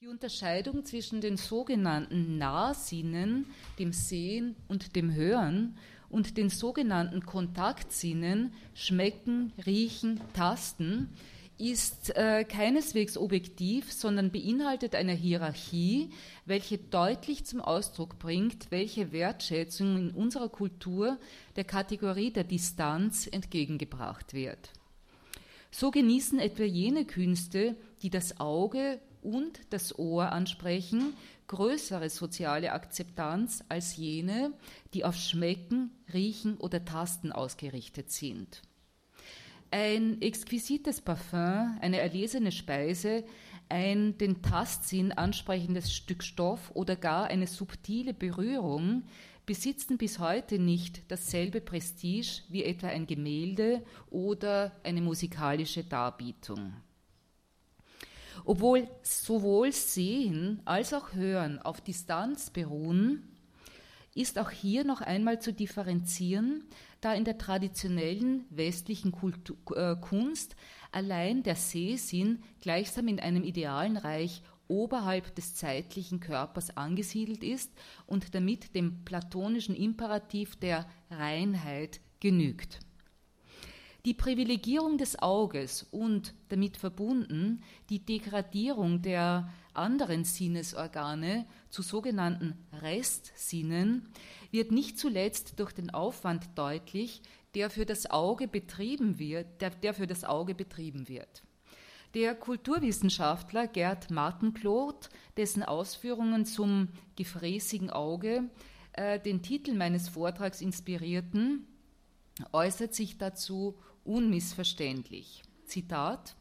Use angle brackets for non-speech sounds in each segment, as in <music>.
Die Unterscheidung zwischen den sogenannten Nahsinnen, dem Sehen und dem Hören, und den sogenannten Kontaktsinnen, Schmecken, Riechen, Tasten, ist äh, keineswegs objektiv, sondern beinhaltet eine Hierarchie, welche deutlich zum Ausdruck bringt, welche Wertschätzung in unserer Kultur der Kategorie der Distanz entgegengebracht wird. So genießen etwa jene Künste, die das Auge und das Ohr ansprechen, größere soziale Akzeptanz als jene, die auf Schmecken, Riechen oder Tasten ausgerichtet sind. Ein exquisites Parfum, eine erlesene Speise, ein den Tastsinn ansprechendes Stück Stoff oder gar eine subtile Berührung besitzen bis heute nicht dasselbe Prestige wie etwa ein Gemälde oder eine musikalische Darbietung. Obwohl sowohl Sehen als auch Hören auf Distanz beruhen, ist auch hier noch einmal zu differenzieren, da in der traditionellen westlichen Kultur, äh, Kunst allein der Sehsinn gleichsam in einem idealen Reich oberhalb des zeitlichen Körpers angesiedelt ist und damit dem platonischen Imperativ der Reinheit genügt. Die Privilegierung des Auges und damit verbunden die Degradierung der anderen Sinnesorgane zu sogenannten Restsinnen wird nicht zuletzt durch den Aufwand deutlich, der für das Auge betrieben wird, der, der für das Auge betrieben wird. Der Kulturwissenschaftler Gerd Martenkloth, dessen Ausführungen zum gefräßigen Auge äh, den Titel meines Vortrags inspirierten, äußert sich dazu unmissverständlich. Zitat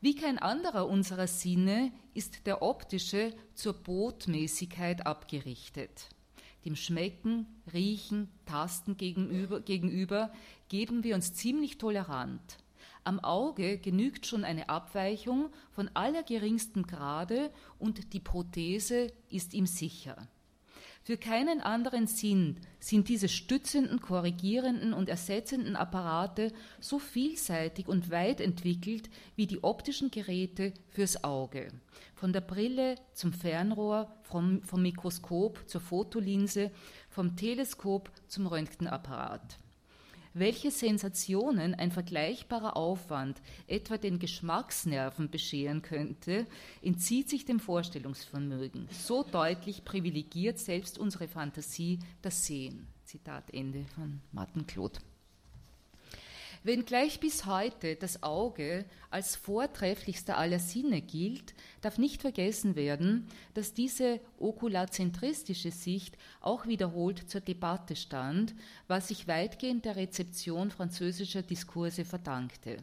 Wie kein anderer unserer Sinne ist der optische zur Botmäßigkeit abgerichtet. Dem Schmecken, Riechen, Tasten gegenüber, gegenüber geben wir uns ziemlich tolerant. Am Auge genügt schon eine Abweichung von allergeringstem Grade und die Prothese ist ihm sicher. Für keinen anderen Sinn sind diese stützenden, korrigierenden und ersetzenden Apparate so vielseitig und weit entwickelt wie die optischen Geräte fürs Auge. Von der Brille zum Fernrohr, vom, vom Mikroskop zur Fotolinse, vom Teleskop zum Röntgenapparat welche Sensationen ein vergleichbarer Aufwand etwa den Geschmacksnerven bescheren könnte, entzieht sich dem Vorstellungsvermögen. So deutlich privilegiert selbst unsere Fantasie das Sehen. Zitat Ende von Martin Claude. Wenngleich bis heute das Auge als vortrefflichster aller Sinne gilt, darf nicht vergessen werden, dass diese okulazentristische Sicht auch wiederholt zur Debatte stand, was sich weitgehend der Rezeption französischer Diskurse verdankte.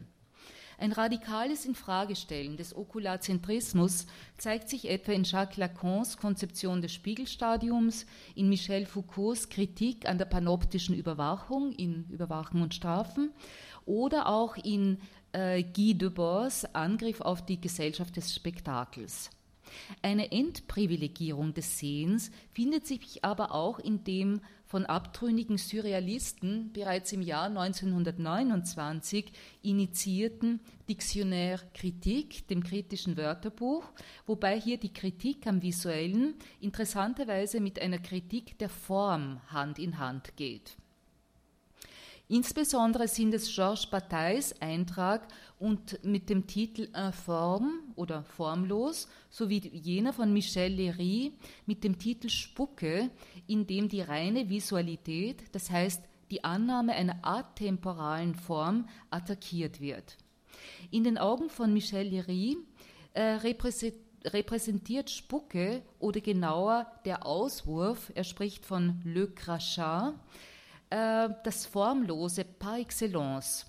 Ein radikales Infragestellen des Okulazentrismus zeigt sich etwa in Jacques Lacans Konzeption des Spiegelstadiums, in Michel Foucaults Kritik an der panoptischen Überwachung in Überwachen und Strafen oder auch in äh, Guy Debord's Angriff auf die Gesellschaft des Spektakels. Eine Entprivilegierung des Sehens findet sich aber auch in dem von abtrünnigen Surrealisten bereits im Jahr 1929 initiierten Dictionnaire Kritik, dem kritischen Wörterbuch, wobei hier die Kritik am Visuellen interessanterweise mit einer Kritik der Form Hand in Hand geht. Insbesondere sind es Georges Batailles Eintrag und mit dem Titel Informe oder Formlos sowie jener von Michel Léry mit dem Titel Spucke, in dem die reine Visualität, das heißt die Annahme einer atemporalen Form, attackiert wird. In den Augen von Michel Léry äh, repräsentiert Spucke oder genauer der Auswurf, er spricht von Le Crachat, äh, das Formlose par excellence.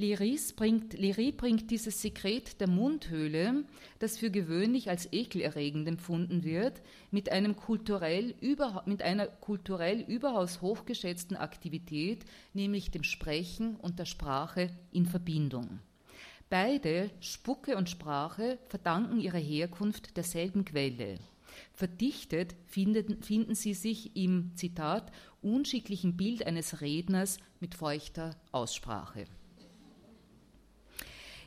Liris bringt, Liry bringt dieses Sekret der Mundhöhle, das für gewöhnlich als ekelerregend empfunden wird, mit, einem kulturell über, mit einer kulturell überaus hochgeschätzten Aktivität, nämlich dem Sprechen und der Sprache in Verbindung. Beide, Spucke und Sprache, verdanken ihre Herkunft derselben Quelle. Verdichtet finden, finden sie sich im, Zitat, unschicklichen Bild eines Redners mit feuchter Aussprache.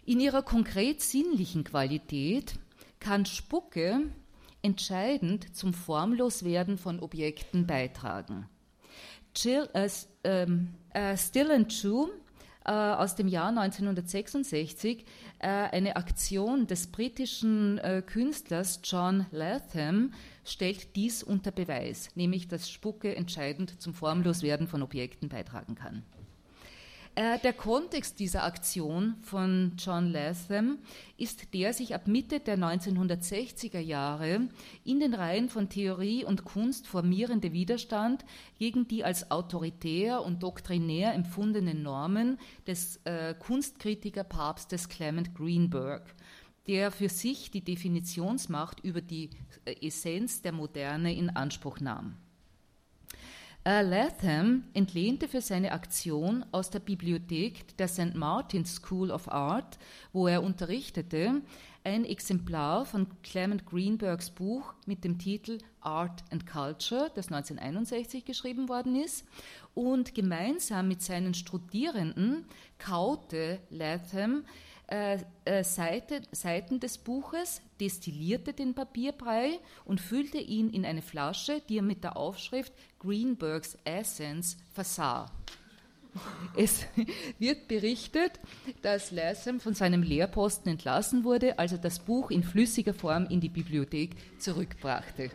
In ihrer konkret sinnlichen Qualität kann Spucke entscheidend zum Formloswerden von Objekten beitragen. Jill, äh, äh, Still and True aus dem Jahr 1966 äh, eine Aktion des britischen äh, Künstlers John Latham stellt dies unter Beweis, nämlich dass Spucke entscheidend zum Formloswerden von Objekten beitragen kann. Äh, der Kontext dieser Aktion von John Latham ist der sich ab Mitte der 1960er Jahre in den Reihen von Theorie und Kunst formierende Widerstand gegen die als autoritär und doktrinär empfundenen Normen des äh, Kunstkritiker-Papstes Clement Greenberg, der für sich die Definitionsmacht über die äh, Essenz der Moderne in Anspruch nahm. Äh, Latham entlehnte für seine Aktion aus der Bibliothek der St. Martin's School of Art, wo er unterrichtete, ein Exemplar von Clement Greenbergs Buch mit dem Titel Art and Culture, das 1961 geschrieben worden ist. Und gemeinsam mit seinen Studierenden kaute Latham äh, äh, Seite, Seiten des Buches, destillierte den Papierbrei und füllte ihn in eine Flasche, die er mit der Aufschrift Greenbergs Essence versah. Es wird berichtet, dass Latham von seinem Lehrposten entlassen wurde, als er das Buch in flüssiger Form in die Bibliothek zurückbrachte.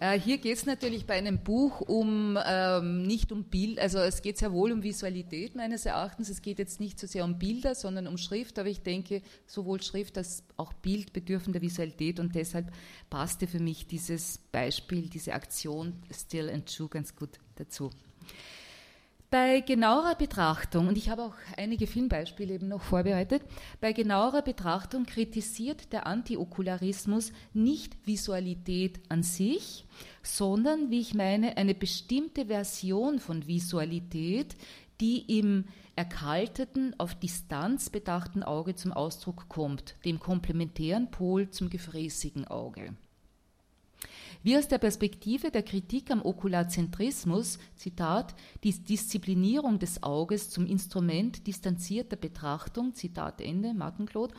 Äh, hier geht es natürlich bei einem Buch um ähm, nicht um Bild, also es geht sehr wohl um Visualität meines Erachtens. Es geht jetzt nicht so sehr um Bilder, sondern um Schrift, aber ich denke, sowohl Schrift als auch Bild bedürfen der Visualität und deshalb passte für mich dieses Beispiel, diese Aktion Still and True ganz gut dazu. Bei genauerer Betrachtung, und ich habe auch einige Filmbeispiele eben noch vorbereitet, bei genauerer Betrachtung kritisiert der Antiokularismus nicht Visualität an sich, sondern, wie ich meine, eine bestimmte Version von Visualität, die im erkalteten, auf Distanz bedachten Auge zum Ausdruck kommt, dem komplementären Pol zum gefräßigen Auge. Wie aus der Perspektive der Kritik am Okulazentrismus, Zitat, die Disziplinierung des Auges zum Instrument distanzierter Betrachtung, Zitat Ende, Markenklot,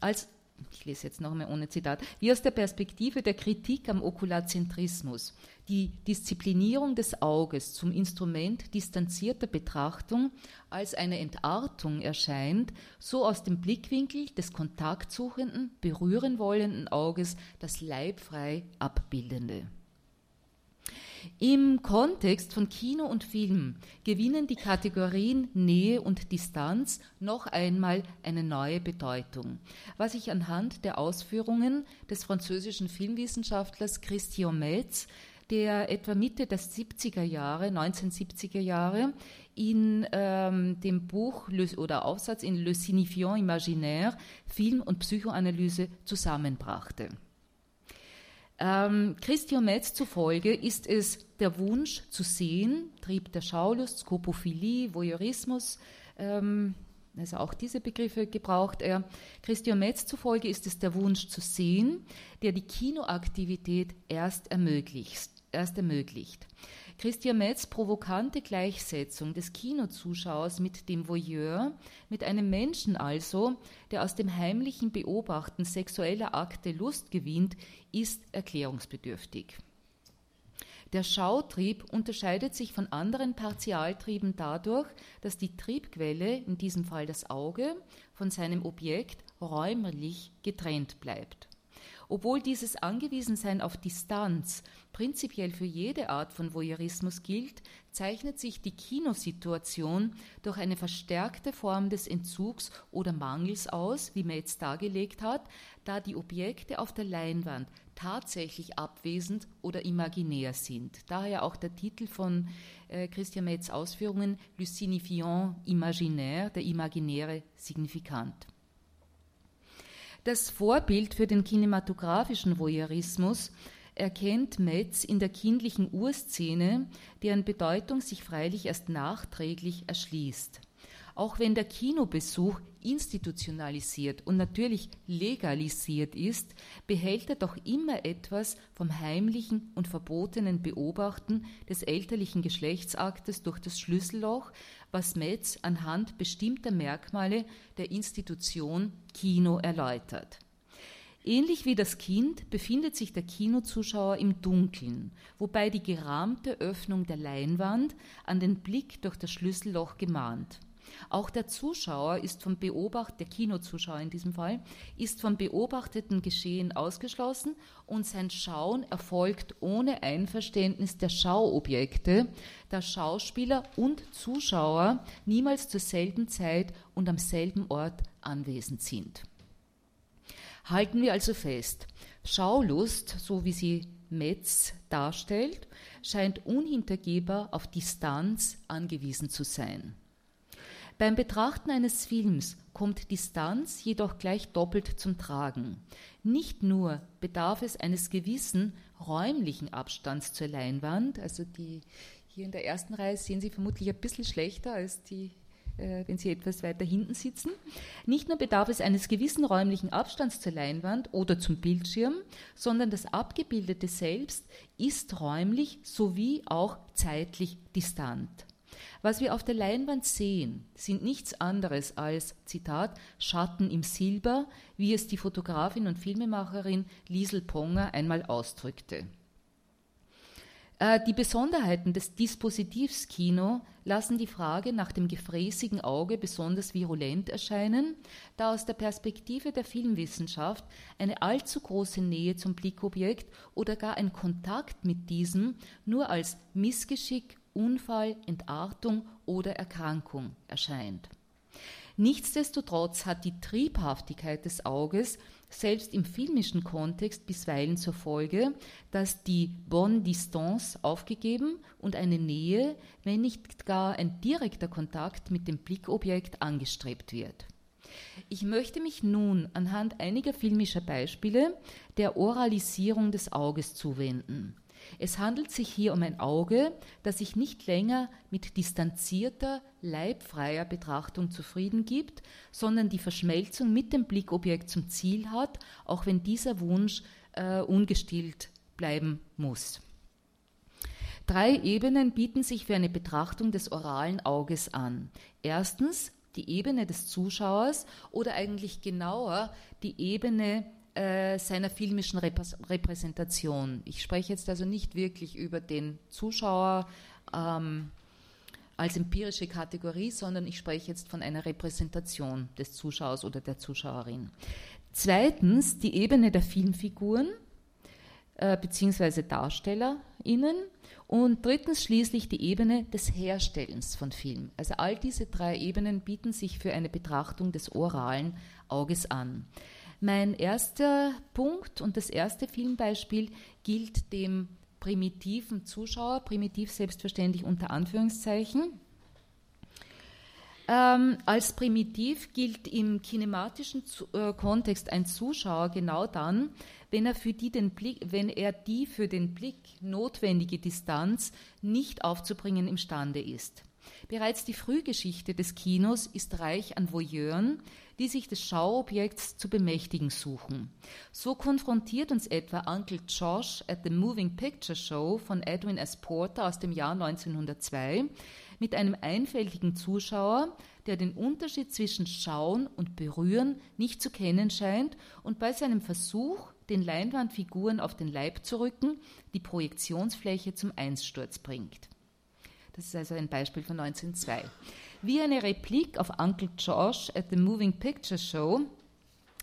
als ich lese jetzt noch einmal ohne Zitat, wie aus der Perspektive der Kritik am Okulazentrismus die Disziplinierung des Auges zum Instrument distanzierter Betrachtung als eine Entartung erscheint, so aus dem Blickwinkel des kontaktsuchenden, berühren wollenden Auges das leibfrei abbildende. Im Kontext von Kino und Film gewinnen die Kategorien Nähe und Distanz noch einmal eine neue Bedeutung, was ich anhand der Ausführungen des französischen Filmwissenschaftlers Christian Metz, der etwa Mitte der 70er Jahre, 1970er Jahre, in ähm, dem Buch oder Aufsatz in Le Signifiant Imaginaire Film und Psychoanalyse zusammenbrachte. Ähm, Christian Metz zufolge ist es der Wunsch zu sehen, Trieb der Schaulust, Skopophilie, Voyeurismus, ähm, also auch diese Begriffe gebraucht er. Christian Metz zufolge ist es der Wunsch zu sehen, der die Kinoaktivität erst ermöglicht. Erst ermöglicht. Christian Metz provokante Gleichsetzung des Kinozuschauers mit dem Voyeur, mit einem Menschen also, der aus dem heimlichen Beobachten sexueller Akte Lust gewinnt, ist erklärungsbedürftig. Der Schautrieb unterscheidet sich von anderen Partialtrieben dadurch, dass die Triebquelle, in diesem Fall das Auge, von seinem Objekt räumlich getrennt bleibt. Obwohl dieses Angewiesensein auf Distanz prinzipiell für jede Art von Voyeurismus gilt, zeichnet sich die Kinosituation durch eine verstärkte Form des Entzugs oder Mangels aus, wie Metz dargelegt hat, da die Objekte auf der Leinwand tatsächlich abwesend oder imaginär sind. Daher auch der Titel von äh, Christian Metz Ausführungen Le signifiant imaginaire, der imaginäre Signifikant. Das Vorbild für den kinematografischen Voyeurismus erkennt Metz in der kindlichen Urszene, deren Bedeutung sich freilich erst nachträglich erschließt. Auch wenn der Kinobesuch institutionalisiert und natürlich legalisiert ist, behält er doch immer etwas vom heimlichen und verbotenen Beobachten des elterlichen Geschlechtsaktes durch das Schlüsselloch, was Metz anhand bestimmter Merkmale der Institution Kino erläutert. Ähnlich wie das Kind befindet sich der Kinozuschauer im Dunkeln, wobei die gerahmte Öffnung der Leinwand an den Blick durch das Schlüsselloch gemahnt. Auch der Zuschauer ist vom Beobacht, der Kinozuschauer in diesem Fall, ist vom beobachteten Geschehen ausgeschlossen und sein Schauen erfolgt ohne Einverständnis der Schauobjekte, da Schauspieler und Zuschauer niemals zur selben Zeit und am selben Ort anwesend sind. Halten wir also fest, Schaulust, so wie sie Metz darstellt, scheint unhintergehbar auf Distanz angewiesen zu sein. Beim Betrachten eines Films kommt Distanz jedoch gleich doppelt zum Tragen. Nicht nur bedarf es eines gewissen räumlichen Abstands zur Leinwand, also die hier in der ersten Reihe sehen Sie vermutlich ein bisschen schlechter als die äh, wenn Sie etwas weiter hinten sitzen. Nicht nur bedarf es eines gewissen räumlichen Abstands zur Leinwand oder zum Bildschirm, sondern das Abgebildete selbst ist räumlich sowie auch zeitlich distant. Was wir auf der Leinwand sehen, sind nichts anderes als, Zitat, Schatten im Silber, wie es die Fotografin und Filmemacherin Liesel Ponger einmal ausdrückte. Äh, die Besonderheiten des Dispositivs Kino lassen die Frage nach dem gefräßigen Auge besonders virulent erscheinen, da aus der Perspektive der Filmwissenschaft eine allzu große Nähe zum Blickobjekt oder gar ein Kontakt mit diesem nur als Missgeschick, Unfall, Entartung oder Erkrankung erscheint. Nichtsdestotrotz hat die Triebhaftigkeit des Auges selbst im filmischen Kontext bisweilen zur Folge, dass die Bonne Distance aufgegeben und eine Nähe, wenn nicht gar ein direkter Kontakt mit dem Blickobjekt angestrebt wird. Ich möchte mich nun anhand einiger filmischer Beispiele der Oralisierung des Auges zuwenden. Es handelt sich hier um ein Auge, das sich nicht länger mit distanzierter, leibfreier Betrachtung zufrieden gibt, sondern die Verschmelzung mit dem Blickobjekt zum Ziel hat, auch wenn dieser Wunsch äh, ungestillt bleiben muss. Drei Ebenen bieten sich für eine Betrachtung des oralen Auges an. Erstens die Ebene des Zuschauers oder eigentlich genauer die Ebene äh, seiner filmischen Repräsentation. Ich spreche jetzt also nicht wirklich über den Zuschauer ähm, als empirische Kategorie, sondern ich spreche jetzt von einer Repräsentation des Zuschauers oder der Zuschauerin. Zweitens die Ebene der Filmfiguren äh, bzw. DarstellerInnen und drittens schließlich die Ebene des Herstellens von Film. Also all diese drei Ebenen bieten sich für eine Betrachtung des oralen Auges an. Mein erster Punkt und das erste Filmbeispiel gilt dem primitiven Zuschauer, primitiv selbstverständlich unter Anführungszeichen. Ähm, als primitiv gilt im kinematischen äh, Kontext ein Zuschauer genau dann, wenn er, für die den Blick, wenn er die für den Blick notwendige Distanz nicht aufzubringen imstande ist. Bereits die Frühgeschichte des Kinos ist reich an Voyeuren, die sich des Schauobjekts zu bemächtigen suchen. So konfrontiert uns etwa Uncle Josh at the Moving Picture Show von Edwin S. Porter aus dem Jahr 1902 mit einem einfältigen Zuschauer, der den Unterschied zwischen Schauen und Berühren nicht zu kennen scheint und bei seinem Versuch, den Leinwandfiguren auf den Leib zu rücken, die Projektionsfläche zum Einsturz bringt. Das ist also ein Beispiel von 1902. Wie eine Replik auf Uncle Josh at the Moving Picture Show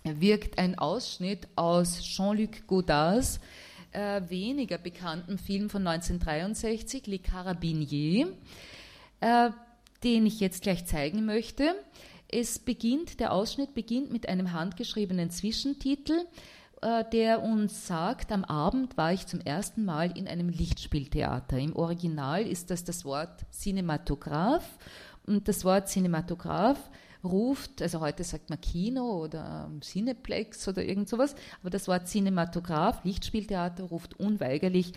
wirkt ein Ausschnitt aus Jean-Luc Godards äh, weniger bekannten Film von 1963, Les Carabiniers, äh, den ich jetzt gleich zeigen möchte. Es beginnt, der Ausschnitt beginnt mit einem handgeschriebenen Zwischentitel, der uns sagt, am Abend war ich zum ersten Mal in einem Lichtspieltheater. Im Original ist das das Wort Cinematograph und das Wort Cinematograph ruft, also heute sagt man Kino oder Cineplex oder irgend sowas, aber das Wort Cinematograph, Lichtspieltheater, ruft unweigerlich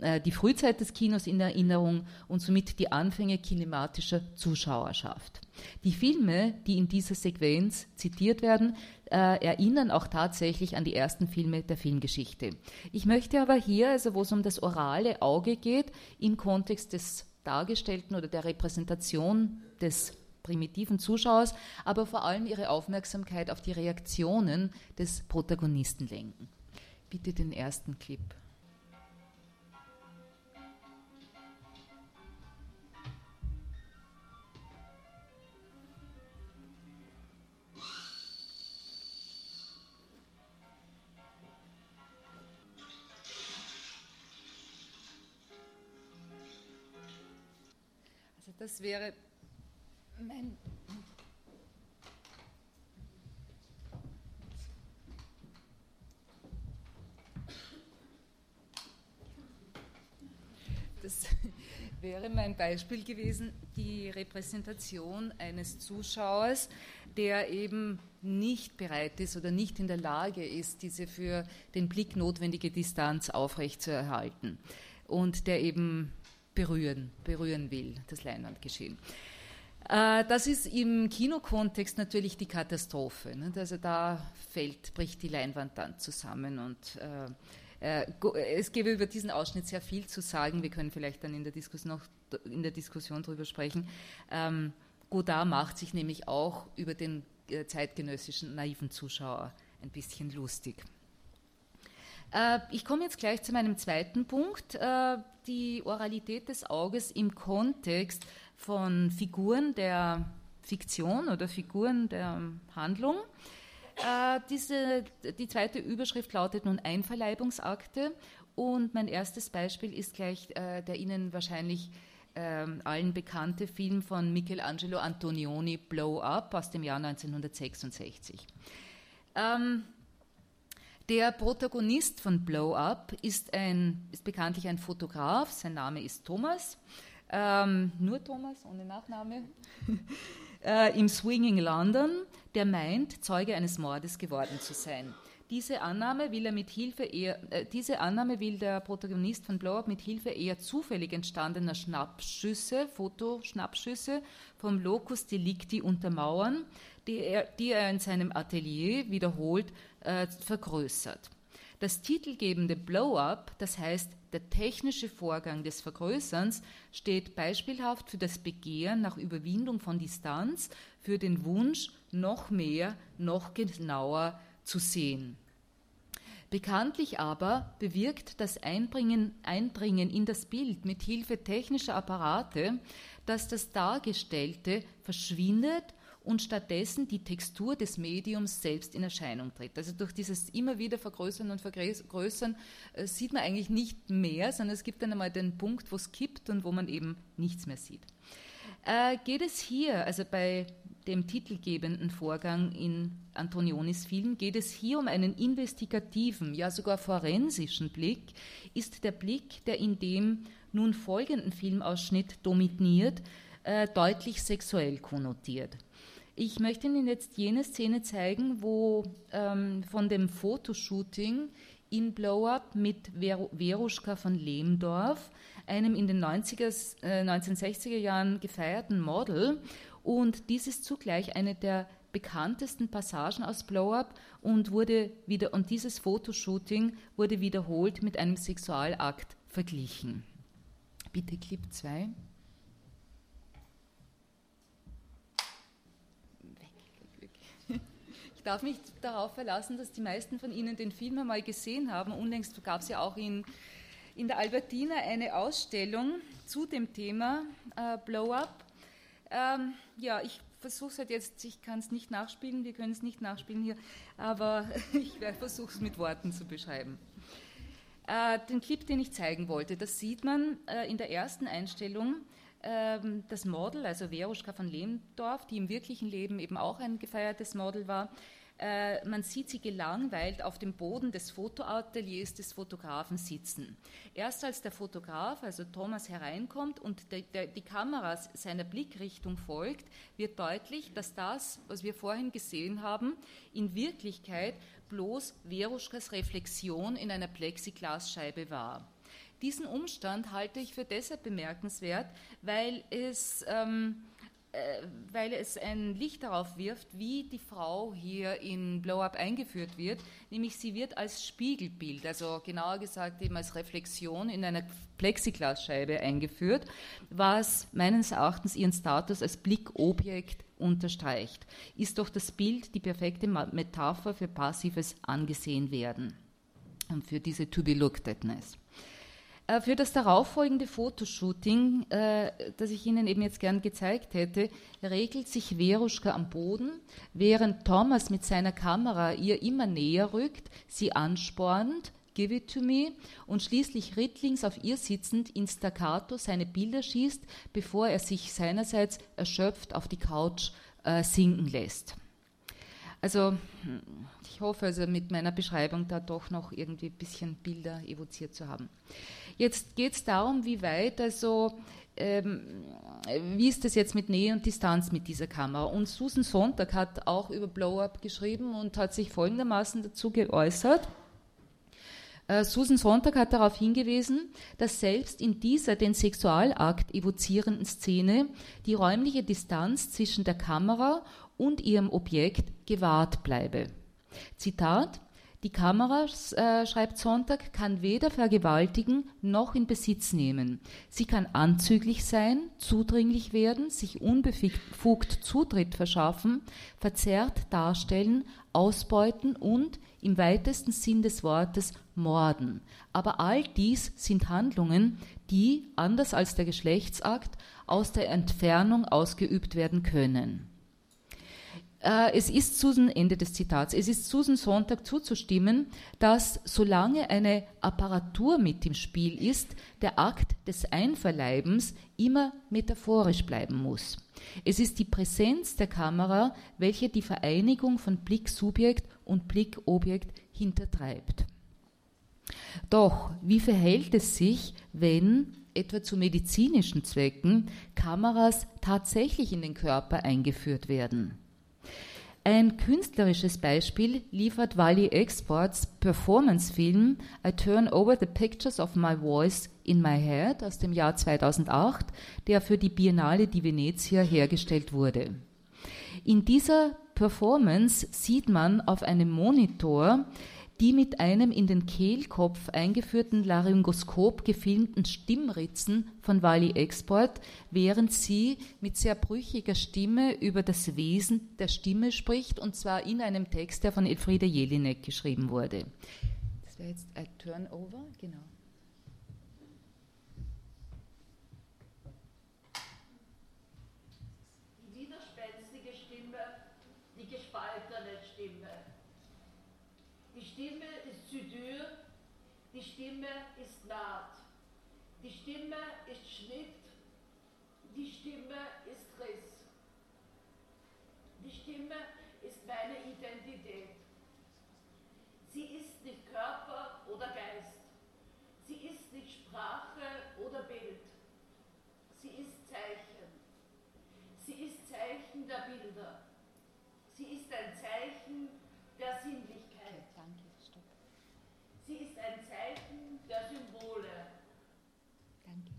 äh, die Frühzeit des Kinos in Erinnerung und somit die Anfänge kinematischer Zuschauerschaft. Die Filme, die in dieser Sequenz zitiert werden, äh, erinnern auch tatsächlich an die ersten Filme der Filmgeschichte. Ich möchte aber hier, also wo es um das orale Auge geht, im Kontext des Dargestellten oder der Repräsentation des primitiven Zuschauers, aber vor allem ihre Aufmerksamkeit auf die Reaktionen des Protagonisten lenken. Bitte den ersten Clip. Das wäre mein Das wäre mein Beispiel gewesen, die Repräsentation eines Zuschauers, der eben nicht bereit ist oder nicht in der Lage ist, diese für den Blick notwendige Distanz aufrechtzuerhalten. Und der eben berühren, berühren will, das Leinwandgeschehen. Äh, das ist im Kinokontext natürlich die Katastrophe. Also da fällt, bricht die Leinwand dann zusammen und äh, äh, es gäbe über diesen Ausschnitt sehr viel zu sagen. Wir können vielleicht dann in der Diskussion, noch in der Diskussion darüber sprechen. Ähm, Godard macht sich nämlich auch über den zeitgenössischen naiven Zuschauer ein bisschen lustig. Äh, ich komme jetzt gleich zu meinem zweiten Punkt, äh, die Oralität des Auges im Kontext von Figuren der Fiktion oder Figuren der Handlung. Äh, diese, die zweite Überschrift lautet nun Einverleibungsakte und mein erstes Beispiel ist gleich der Ihnen wahrscheinlich äh, allen bekannte Film von Michelangelo Antonioni Blow Up aus dem Jahr 1966. Ähm, der Protagonist von Blow Up ist, ein, ist bekanntlich ein Fotograf, sein Name ist Thomas, ähm, nur Thomas, ohne Nachname. <laughs> äh, im Swinging London, der meint, Zeuge eines Mordes geworden zu sein. Diese Annahme will er mit Hilfe eher, äh, diese Annahme will der Protagonist von Blow Up mit Hilfe eher zufällig entstandener Schnappschüsse, Fotoschnappschüsse vom Locus Delicti untermauern, die er, die er in seinem Atelier wiederholt äh, vergrößert. Das titelgebende Blow-up, das heißt der technische Vorgang des Vergrößerns, steht beispielhaft für das Begehren nach Überwindung von Distanz, für den Wunsch, noch mehr, noch genauer zu sehen. Bekanntlich aber bewirkt das Einbringen, Eindringen in das Bild mit Hilfe technischer Apparate, dass das Dargestellte verschwindet und stattdessen die Textur des Mediums selbst in Erscheinung tritt. Also durch dieses immer wieder Vergrößern und Vergrößern äh, sieht man eigentlich nicht mehr, sondern es gibt dann einmal den Punkt, wo es kippt und wo man eben nichts mehr sieht. Äh, geht es hier, also bei dem titelgebenden Vorgang in Antonionis Film, geht es hier um einen investigativen, ja sogar forensischen Blick, ist der Blick, der in dem nun folgenden Filmausschnitt dominiert, äh, deutlich sexuell konnotiert. Ich möchte Ihnen jetzt jene Szene zeigen, wo ähm, von dem Fotoshooting in Blow-Up mit Ver Veruschka von Lehmdorf, einem in den 90er, äh, 1960er Jahren gefeierten Model. Und dies ist zugleich eine der bekanntesten Passagen aus Blow-Up und wurde wieder, und dieses Fotoshooting wurde wiederholt mit einem Sexualakt verglichen. Bitte Clip 2. Ich darf mich darauf verlassen, dass die meisten von Ihnen den Film einmal gesehen haben. Unlängst gab es ja auch in, in der Albertina eine Ausstellung zu dem Thema äh, Blow Up. Ähm, ja, ich versuche es halt jetzt, ich kann es nicht nachspielen, wir können es nicht nachspielen hier, aber <laughs> ich versuche es mit Worten zu beschreiben. Äh, den Clip, den ich zeigen wollte, das sieht man äh, in der ersten Einstellung ähm, das Model, also Veruschka von Lehmdorf, die im wirklichen Leben eben auch ein gefeiertes Model war, äh, man sieht sie gelangweilt auf dem Boden des Fotoateliers des Fotografen sitzen. Erst als der Fotograf, also Thomas, hereinkommt und de, de, die Kamera seiner Blickrichtung folgt, wird deutlich, dass das, was wir vorhin gesehen haben, in Wirklichkeit bloß Veruschkas Reflexion in einer Plexiglasscheibe war. Diesen Umstand halte ich für deshalb bemerkenswert, weil es ähm, äh, weil es ein Licht darauf wirft, wie die Frau hier in Blow Up eingeführt wird, nämlich sie wird als Spiegelbild, also genauer gesagt eben als Reflexion in einer Plexiglasscheibe eingeführt, was meines Erachtens ihren Status als Blickobjekt unterstreicht. Ist doch das Bild die perfekte Metapher für passives angesehen werden und für diese To-be-looked-atness. Äh, für das darauffolgende Fotoshooting, äh, das ich Ihnen eben jetzt gern gezeigt hätte, regelt sich Veruschka am Boden, während Thomas mit seiner Kamera ihr immer näher rückt, sie anspornt, give it to me, und schließlich rittlings auf ihr sitzend in staccato seine Bilder schießt, bevor er sich seinerseits erschöpft auf die Couch äh, sinken lässt. Also hm, ich hoffe also mit meiner Beschreibung da doch noch irgendwie ein bisschen Bilder evoziert zu haben. Jetzt geht es darum, wie weit, also ähm, wie ist das jetzt mit Nähe und Distanz mit dieser Kamera? Und Susan Sonntag hat auch über Blow-Up geschrieben und hat sich folgendermaßen dazu geäußert. Äh, Susan Sonntag hat darauf hingewiesen, dass selbst in dieser den Sexualakt evozierenden Szene die räumliche Distanz zwischen der Kamera und ihrem Objekt gewahrt bleibe. Zitat die Kamera, äh, schreibt Sonntag, kann weder vergewaltigen noch in Besitz nehmen. Sie kann anzüglich sein, zudringlich werden, sich unbefugt Zutritt verschaffen, verzerrt darstellen, ausbeuten und im weitesten Sinn des Wortes morden. Aber all dies sind Handlungen, die, anders als der Geschlechtsakt, aus der Entfernung ausgeübt werden können. Äh, es ist Susan, Ende des Zitats, es ist Susan Sonntag zuzustimmen, dass solange eine Apparatur mit im Spiel ist, der Akt des Einverleibens immer metaphorisch bleiben muss. Es ist die Präsenz der Kamera, welche die Vereinigung von Blicksubjekt und Blickobjekt hintertreibt. Doch wie verhält es sich, wenn etwa zu medizinischen Zwecken Kameras tatsächlich in den Körper eingeführt werden? Ein künstlerisches Beispiel liefert Wally Exports Performance-Film I Turn Over the Pictures of My Voice in My Head aus dem Jahr 2008, der für die Biennale di Venezia hergestellt wurde. In dieser Performance sieht man auf einem Monitor die mit einem in den Kehlkopf eingeführten Laryngoskop gefilmten Stimmritzen von Wally Export, während sie mit sehr brüchiger Stimme über das Wesen der Stimme spricht, und zwar in einem Text, der von Elfriede Jelinek geschrieben wurde. Das wäre jetzt ein Turnover, genau. Stimme ist Naht, die Stimme ist Schnitt, die Stimme ist Riss. Die Stimme ist meine Identität. Sie ist nicht Körper oder Geist. Sie ist nicht Sprache oder Bild. Sie ist Zeichen. Sie ist Zeichen der Bilder. Sie ist ein Zeichen der Sinnlichkeit. Danke, stopp. Sie ist ein Zeichen der Symbole. Danke.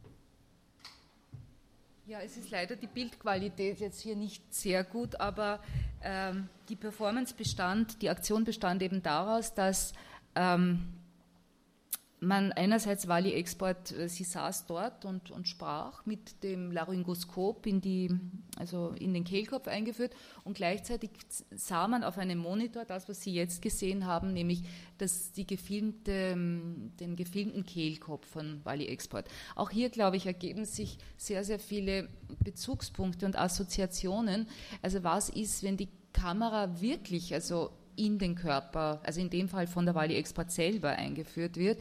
Ja, es ist leider die Bildqualität jetzt hier nicht sehr gut, aber ähm, die Performance bestand, die Aktion bestand eben daraus, dass ähm, man einerseits Wally Export, äh, sie saß dort und, und sprach mit dem Laryngoskop in, die, also in den Kehlkopf eingeführt und gleichzeitig sah man auf einem Monitor das, was Sie jetzt gesehen haben, nämlich das, die gefilmte, ähm, den gefilmten Kehlkopf von Wally Export. Auch hier, glaube ich, ergeben sich sehr, sehr viele Bezugspunkte und Assoziationen. Also was ist, wenn die Kamera wirklich, also in den Körper, also in dem Fall von der Wally Expert selber eingeführt wird.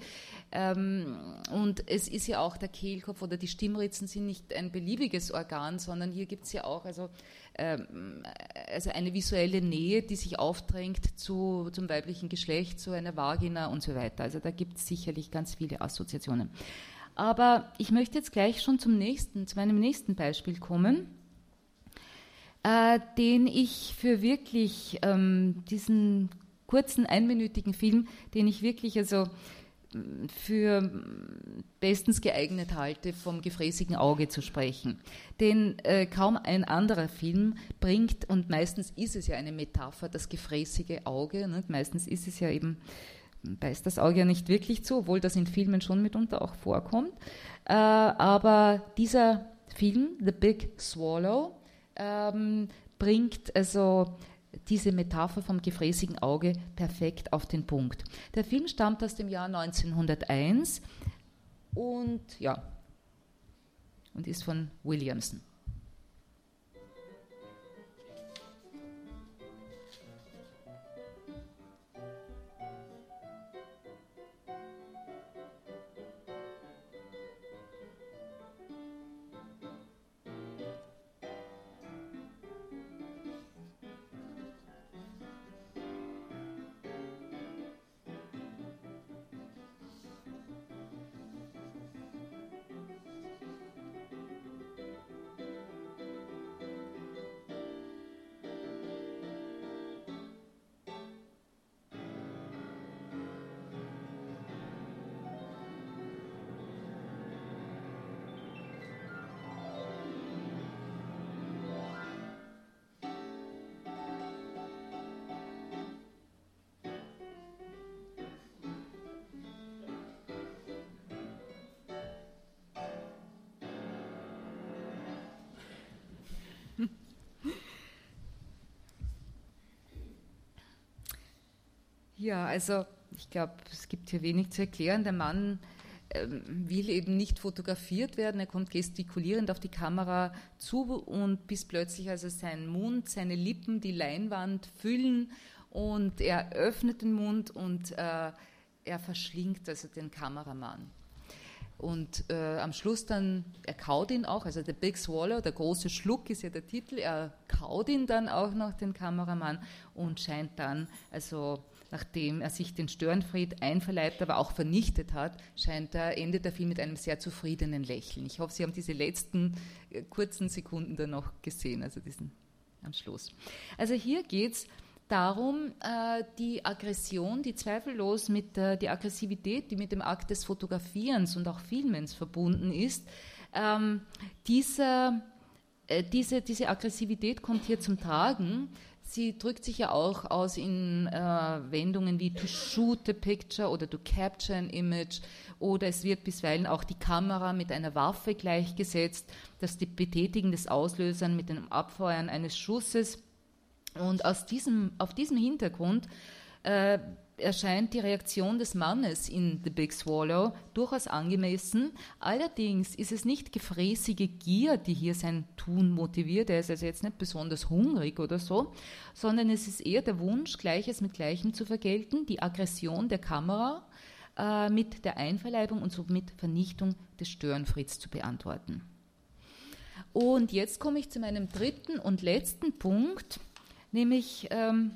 Ähm, und es ist ja auch der Kehlkopf oder die Stimmritzen sind nicht ein beliebiges Organ, sondern hier gibt es ja auch also, ähm, also eine visuelle Nähe, die sich aufdrängt zu, zum weiblichen Geschlecht, zu einer Vagina und so weiter. Also da gibt es sicherlich ganz viele Assoziationen. Aber ich möchte jetzt gleich schon zum nächsten, zu meinem nächsten Beispiel kommen äh, den ich für wirklich ähm, diesen kurzen einminütigen Film, den ich wirklich also für bestens geeignet halte, vom gefräßigen Auge zu sprechen. Denn äh, kaum ein anderer Film bringt, und meistens ist es ja eine Metapher, das gefräßige Auge, ne? meistens ist es ja eben, beißt das Auge ja nicht wirklich zu, obwohl das in Filmen schon mitunter auch vorkommt. Äh, aber dieser Film, The Big Swallow, ähm, bringt also diese Metapher vom gefräßigen Auge perfekt auf den Punkt. Der Film stammt aus dem Jahr 1901 und ja, und ist von Williamson. Ja, also ich glaube, es gibt hier wenig zu erklären. Der Mann ähm, will eben nicht fotografiert werden. Er kommt gestikulierend auf die Kamera zu und bis plötzlich also sein Mund, seine Lippen die Leinwand füllen und er öffnet den Mund und äh, er verschlingt also den Kameramann. Und äh, am Schluss dann, er kaut ihn auch, also der Big Swallow, der große Schluck ist ja der Titel, er kaut ihn dann auch noch, den Kameramann, und scheint dann also nachdem er sich den Störenfried einverleibt, aber auch vernichtet hat, scheint er, endet der Film mit einem sehr zufriedenen Lächeln. Ich hoffe, Sie haben diese letzten äh, kurzen Sekunden dann noch gesehen, also diesen am Schluss. Also hier geht es darum, äh, die Aggression, die zweifellos mit der, die Aggressivität, die mit dem Akt des Fotografierens und auch Filmens verbunden ist, ähm, diese, äh, diese, diese Aggressivität kommt hier zum Tragen Sie drückt sich ja auch aus in äh, Wendungen wie to shoot a picture oder to capture an image oder es wird bisweilen auch die Kamera mit einer Waffe gleichgesetzt, das Betätigen des Auslösern mit dem Abfeuern eines Schusses. Und aus diesem, auf diesem Hintergrund äh, erscheint die Reaktion des Mannes in The Big Swallow durchaus angemessen. Allerdings ist es nicht gefräßige Gier, die hier sein Tun motiviert. Er ist also jetzt nicht besonders hungrig oder so, sondern es ist eher der Wunsch, Gleiches mit Gleichem zu vergelten, die Aggression der Kamera äh, mit der Einverleibung und somit Vernichtung des Störenfrieds zu beantworten. Und jetzt komme ich zu meinem dritten und letzten Punkt, nämlich, ähm,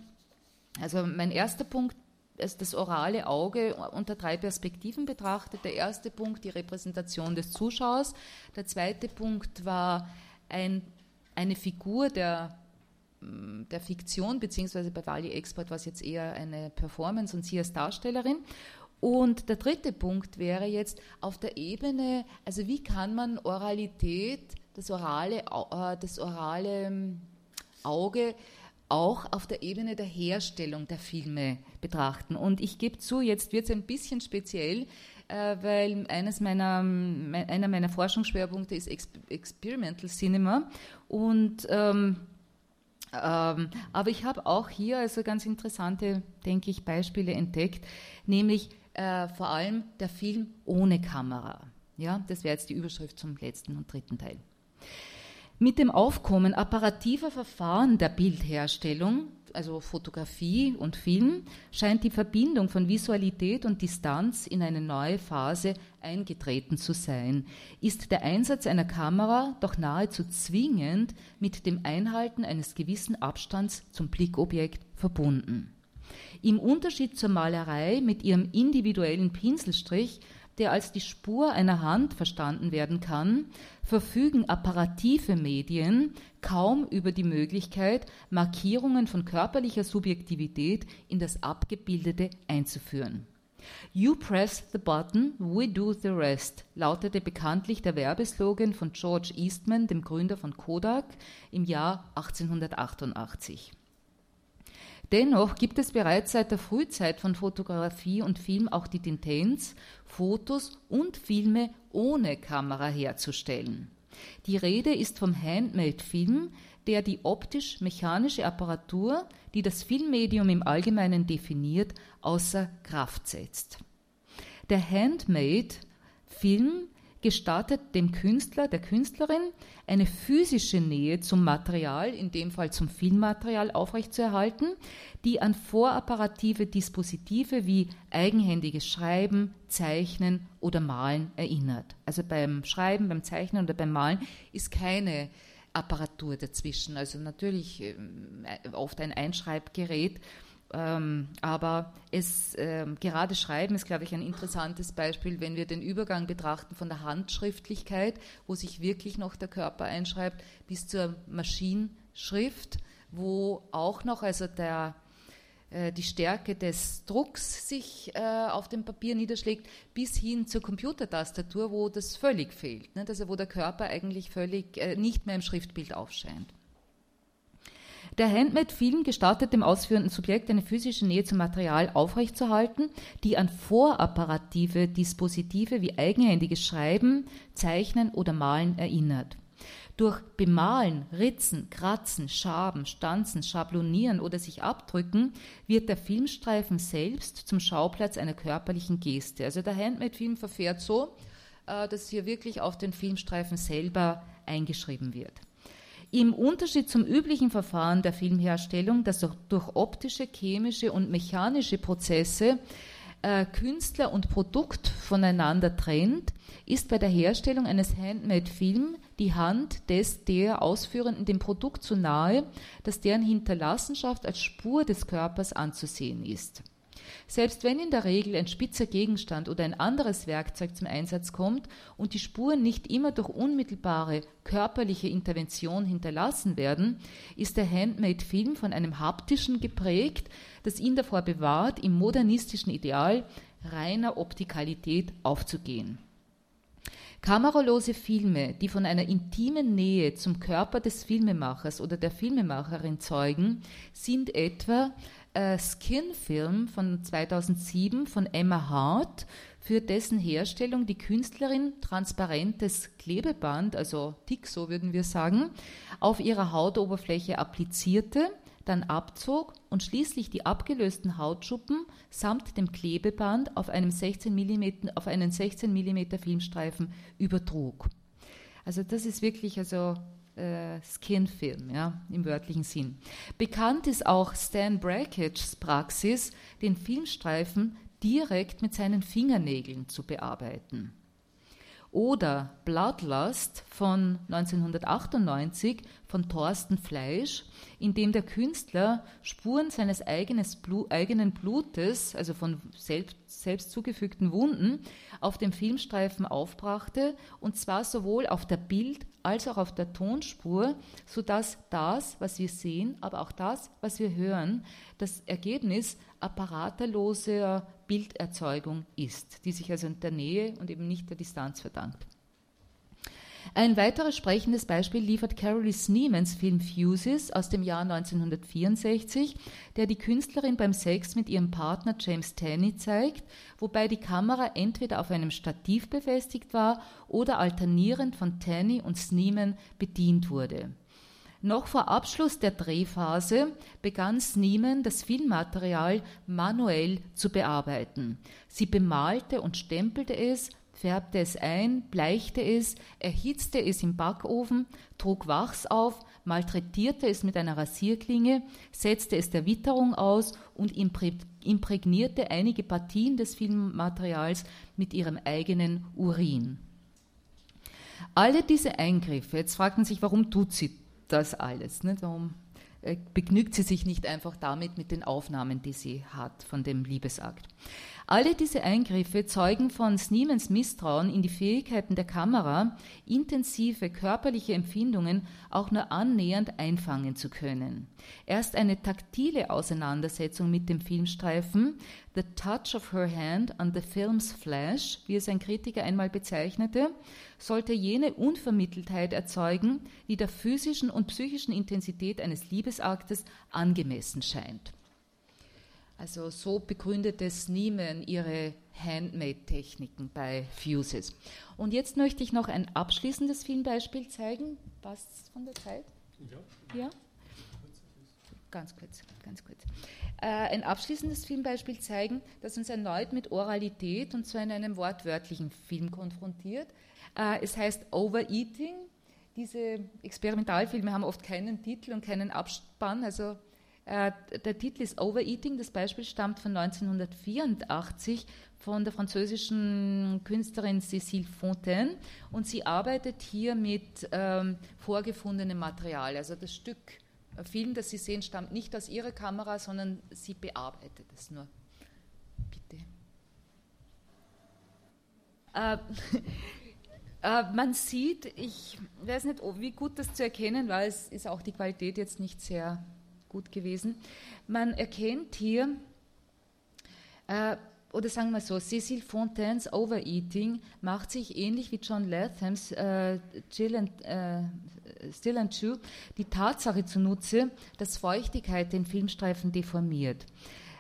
also mein erster Punkt das orale Auge unter drei Perspektiven betrachtet. Der erste Punkt die Repräsentation des Zuschauers. Der zweite Punkt war ein, eine Figur der, mm, der Fiktion, beziehungsweise bei Wally Export war es jetzt eher eine Performance und sie als Darstellerin. Und der dritte Punkt wäre jetzt auf der Ebene, also wie kann man Oralität, das orale, äh, das orale mm, Auge auch auf der Ebene der Herstellung der Filme betrachten. Und ich gebe zu, jetzt wird es ein bisschen speziell, äh, weil eines meiner, mein, einer meiner Forschungsschwerpunkte ist Exp Experimental Cinema. Und, ähm, ähm, aber ich habe auch hier also ganz interessante, denke ich, Beispiele entdeckt, nämlich äh, vor allem der Film ohne Kamera. Ja, das wäre jetzt die Überschrift zum letzten und dritten Teil. Mit dem Aufkommen apparativer Verfahren der Bildherstellung, also Fotografie und Film, scheint die Verbindung von Visualität und Distanz in eine neue Phase eingetreten zu sein. Ist der Einsatz einer Kamera doch nahezu zwingend mit dem Einhalten eines gewissen Abstands zum Blickobjekt verbunden. Im Unterschied zur Malerei mit ihrem individuellen Pinselstrich der als die Spur einer Hand verstanden werden kann, verfügen apparative Medien kaum über die Möglichkeit, Markierungen von körperlicher Subjektivität in das Abgebildete einzuführen. You press the button, we do the rest, lautete bekanntlich der Werbeslogan von George Eastman, dem Gründer von Kodak, im Jahr 1888. Dennoch gibt es bereits seit der Frühzeit von Fotografie und Film auch die Tendenz, Fotos und Filme ohne Kamera herzustellen. Die Rede ist vom Handmade-Film, der die optisch-mechanische Apparatur, die das Filmmedium im Allgemeinen definiert, außer Kraft setzt. Der Handmade-Film gestattet dem Künstler, der Künstlerin, eine physische Nähe zum Material, in dem Fall zum Filmmaterial, aufrechtzuerhalten, die an vorapparative Dispositive wie eigenhändiges Schreiben, Zeichnen oder Malen erinnert. Also beim Schreiben, beim Zeichnen oder beim Malen ist keine Apparatur dazwischen. Also natürlich ähm, oft ein Einschreibgerät, ähm, aber es, ähm, gerade Schreiben ist, glaube ich, ein interessantes Beispiel, wenn wir den Übergang betrachten von der Handschriftlichkeit, wo sich wirklich noch der Körper einschreibt, bis zur Maschinenschrift, wo auch noch also der äh, die Stärke des Drucks sich äh, auf dem Papier niederschlägt, bis hin zur Computertastatur, wo das völlig fehlt, ne? also wo der Körper eigentlich völlig äh, nicht mehr im Schriftbild aufscheint. Der Handmade-Film gestattet dem ausführenden Subjekt eine physische Nähe zum Material aufrechtzuerhalten, die an vorapparative Dispositive wie eigenhändiges Schreiben, Zeichnen oder Malen erinnert. Durch Bemalen, Ritzen, Kratzen, Schaben, Stanzen, Schablonieren oder sich abdrücken wird der Filmstreifen selbst zum Schauplatz einer körperlichen Geste. Also der Handmade-Film verfährt so, äh, dass hier wirklich auf den Filmstreifen selber eingeschrieben wird. Im Unterschied zum üblichen Verfahren der Filmherstellung, das durch optische, chemische und mechanische Prozesse äh, Künstler und Produkt voneinander trennt, ist bei der Herstellung eines Handmade-Film die Hand des der Ausführenden dem Produkt so nahe, dass deren Hinterlassenschaft als Spur des Körpers anzusehen ist. Selbst wenn in der Regel ein spitzer Gegenstand oder ein anderes Werkzeug zum Einsatz kommt und die Spuren nicht immer durch unmittelbare körperliche Intervention hinterlassen werden, ist der Handmade-Film von einem haptischen geprägt, das ihn davor bewahrt, im modernistischen Ideal reiner Optikalität aufzugehen. Kameralose Filme, die von einer intimen Nähe zum Körper des Filmemachers oder der Filmemacherin zeugen, sind etwa äh, Skin Film von 2007 von Emma Hart, für dessen Herstellung die Künstlerin transparentes Klebeband, also Tixo würden wir sagen, auf ihrer Hautoberfläche applizierte dann abzog und schließlich die abgelösten Hautschuppen samt dem Klebeband auf, einem 16 mm, auf einen 16 mm Filmstreifen übertrug. Also das ist wirklich also äh, Skinfilm, ja, im wörtlichen Sinn. Bekannt ist auch Stan Brackages Praxis, den Filmstreifen direkt mit seinen Fingernägeln zu bearbeiten. Oder Bloodlust von 1998 von Thorsten Fleisch, in dem der Künstler Spuren seines Blu eigenen Blutes, also von selbst, selbst zugefügten Wunden, auf dem Filmstreifen aufbrachte, und zwar sowohl auf der Bild- als auch auf der Tonspur, sodass das, was wir sehen, aber auch das, was wir hören, das Ergebnis apparaterloser Bilderzeugung ist, die sich also in der Nähe und eben nicht der Distanz verdankt. Ein weiteres sprechendes Beispiel liefert Carolee Sneemans Film Fuses aus dem Jahr 1964, der die Künstlerin beim Sex mit ihrem Partner James Tanney zeigt, wobei die Kamera entweder auf einem Stativ befestigt war oder alternierend von Tanney und Sneeman bedient wurde. Noch vor Abschluss der Drehphase begann Sneeman das Filmmaterial manuell zu bearbeiten. Sie bemalte und stempelte es, färbte es ein, bleichte es, erhitzte es im Backofen, trug Wachs auf, malträtierte es mit einer Rasierklinge, setzte es der Witterung aus und imprägnierte einige Partien des Filmmaterials mit ihrem eigenen Urin. Alle diese Eingriffe, jetzt fragt man sich, warum tut sie das alles. Nicht? Warum äh, begnügt sie sich nicht einfach damit mit den Aufnahmen, die sie hat von dem Liebesakt. Alle diese Eingriffe zeugen von Sneemans Misstrauen in die Fähigkeiten der Kamera, intensive körperliche Empfindungen auch nur annähernd einfangen zu können. Erst eine taktile Auseinandersetzung mit dem Filmstreifen, The Touch of Her Hand on the Film's Flash, wie es ein Kritiker einmal bezeichnete, sollte jene Unvermitteltheit erzeugen, die der physischen und psychischen Intensität eines Liebesaktes angemessen scheint. Also so begründete Sneeman ihre Handmade-Techniken bei Fuses. Und jetzt möchte ich noch ein abschließendes Filmbeispiel zeigen. Was von der Zeit? Ja. ja? Ganz kurz, ganz kurz. Äh, ein abschließendes Filmbeispiel zeigen, das uns erneut mit Oralität und zwar in einem wortwörtlichen Film konfrontiert. Äh, es heißt Overeating. Diese Experimentalfilme haben oft keinen Titel und keinen Abspann, also äh, der Titel ist Overeating. Das Beispiel stammt von 1984 von der französischen Künstlerin Cécile Fontaine und sie arbeitet hier mit ähm, vorgefundenem Material. Also das Stück äh, Film, das Sie sehen, stammt nicht aus ihrer Kamera, sondern sie bearbeitet es nur. Bitte. Äh, <laughs> äh, man sieht, ich weiß nicht, wie gut das zu erkennen war, es ist auch die Qualität jetzt nicht sehr gut gewesen. Man erkennt hier, äh, oder sagen wir so, Cecil Fontaines Overeating macht sich ähnlich wie John Lathams äh, and, äh, Still and Chew die Tatsache zunutze, dass Feuchtigkeit den Filmstreifen deformiert.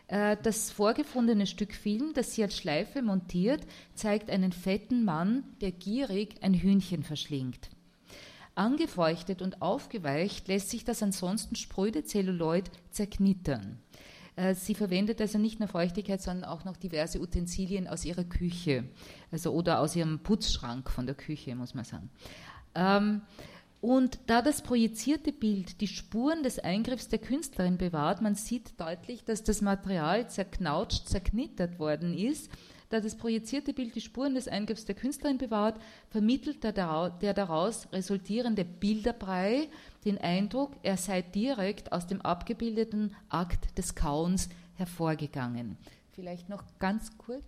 Äh, das vorgefundene Stück Film, das sie als Schleife montiert, zeigt einen fetten Mann, der gierig ein Hühnchen verschlingt. Angefeuchtet und aufgeweicht lässt sich das ansonsten spröde Zelluloid zerknittern. Äh, sie verwendet also nicht nur Feuchtigkeit, sondern auch noch diverse Utensilien aus ihrer Küche, also oder aus ihrem Putzschrank von der Küche, muss man sagen. Ähm, und da das projizierte Bild die Spuren des Eingriffs der Künstlerin bewahrt, man sieht deutlich, dass das Material zerknautscht, zerknittert worden ist, da das projizierte Bild die Spuren des Eingriffs der Künstlerin bewahrt, vermittelt der, daraus resultierende Bilderbrei den Eindruck, er sei direkt aus dem abgebildeten Akt des Kauens hervorgegangen. Vielleicht noch ganz kurz.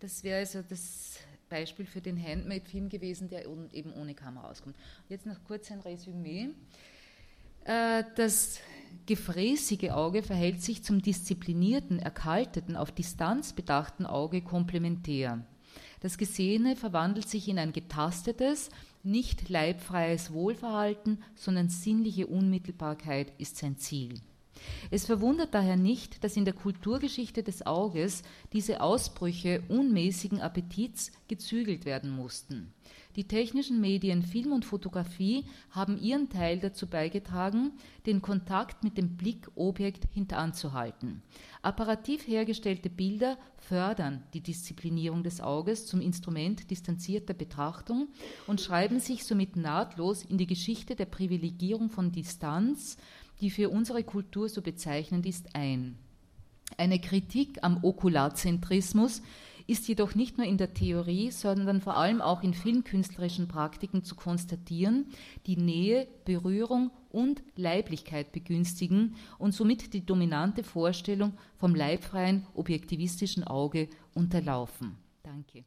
Das wäre also das Beispiel für den Handmade-Film gewesen, der eben ohne Kamera auskommt. Jetzt noch kurz ein Resümee. Äh, das gefräßige Auge verhält sich zum disziplinierten, erkalteten, auf Distanz bedachten Auge komplementär. Das Gesehene verwandelt sich in ein getastetes, nicht leibfreies Wohlverhalten, sondern sinnliche Unmittelbarkeit ist sein Ziel. Es verwundert daher nicht, dass in der Kulturgeschichte des Auges diese Ausbrüche unmäßigen Appetits gezügelt werden mussten. Die technischen Medien Film und Fotografie haben ihren Teil dazu beigetragen, den Kontakt mit dem Blickobjekt hintanzuhalten. Apparativ hergestellte Bilder fördern die Disziplinierung des Auges zum Instrument distanzierter Betrachtung und schreiben sich somit nahtlos in die Geschichte der Privilegierung von Distanz die für unsere Kultur so bezeichnend ist, ein. Eine Kritik am Okularzentrismus ist jedoch nicht nur in der Theorie, sondern vor allem auch in filmkünstlerischen Praktiken zu konstatieren, die Nähe, Berührung und Leiblichkeit begünstigen und somit die dominante Vorstellung vom leibfreien, objektivistischen Auge unterlaufen. Danke.